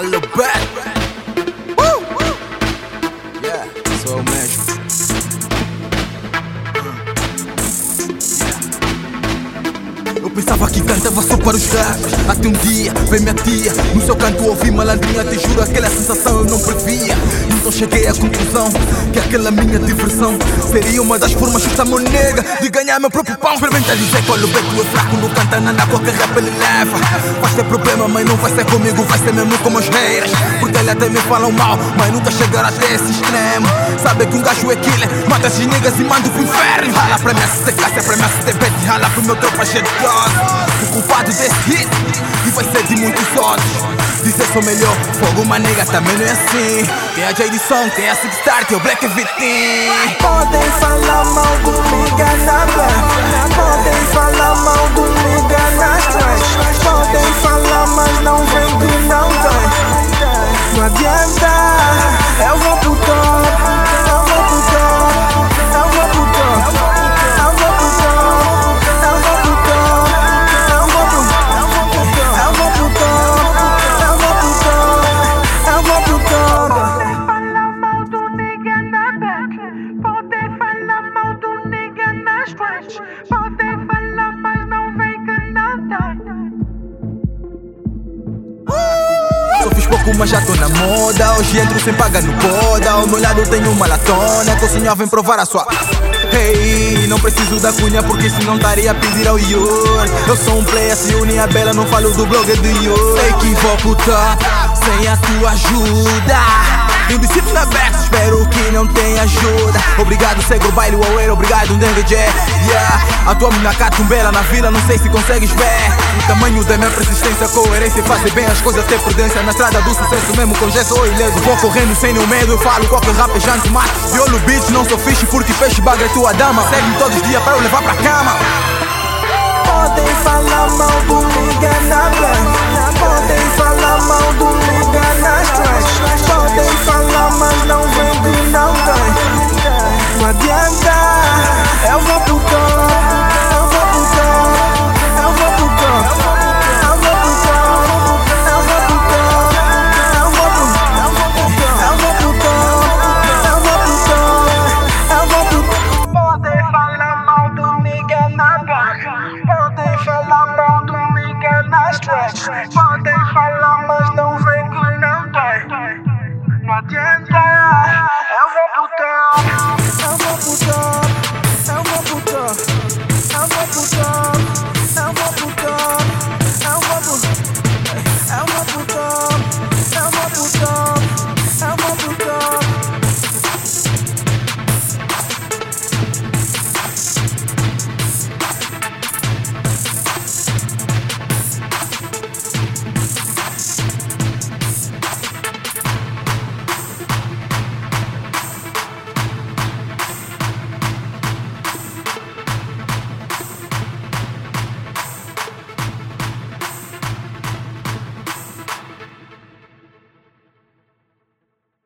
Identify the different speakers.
Speaker 1: Hello, bad. Woo! Yeah, sou o mesmo. Eu pensava que cantava só para os rappers Até um dia, vem minha tia No seu canto ouvi malandrinha Te juro, aquela sensação eu não previa cheguei à conclusão Que aquela minha diversão Seria uma das formas justa monega De ganhar meu próprio pão. Experimenta dizer qual o beto é fraco No canta nada, qualquer rap ele leva Vai ter problema, mas não vai ser comigo Vai ser mesmo com os haters Porque eles até falam mal Mas nunca chegaram até esse extremo. Sabe que um gajo é killer Mata esses niggas e manda pro inferno. Rala pra minha se caça, pra minha bet Rala pro meu tropa cheio o culpado desse hit E vai ser de muitos outros Dizer sou melhor, fogo uma nega também não é assim. Tem a J Som, tem a Six Star, tem o Black Vitin
Speaker 2: Podem falar
Speaker 1: Só fiz pouco, mas já tô na moda. Hoje entro sem pagar no boda Ao meu lado tenho uma latona. Que o senhor vem provar a sua. Hey, não preciso da cunha porque senão estaria a pedir ao Yur Eu sou um player, se une a bela, não falo do blog do Yur Sei que vou pro top, sem a tua ajuda discípulo na back, espero que não tenha ajuda. Obrigado, cego, baile, o obrigado, dengue Yeah, a tua mina catumbela na vila, não sei se consegues ver. O tamanho da minha persistência, coerência Fazer bem as coisas, ter prudência. Na estrada do sucesso, mesmo com gesto ou ileso Vou correndo sem nenhum medo, eu falo qualquer rap já te mato. Violo beat, não sou fixe porque peixe baga é tua dama. Segue-me todos os dias para eu levar pra cama.
Speaker 2: Podem falar mal do mal do nigga na stretch Podem falar mas não vem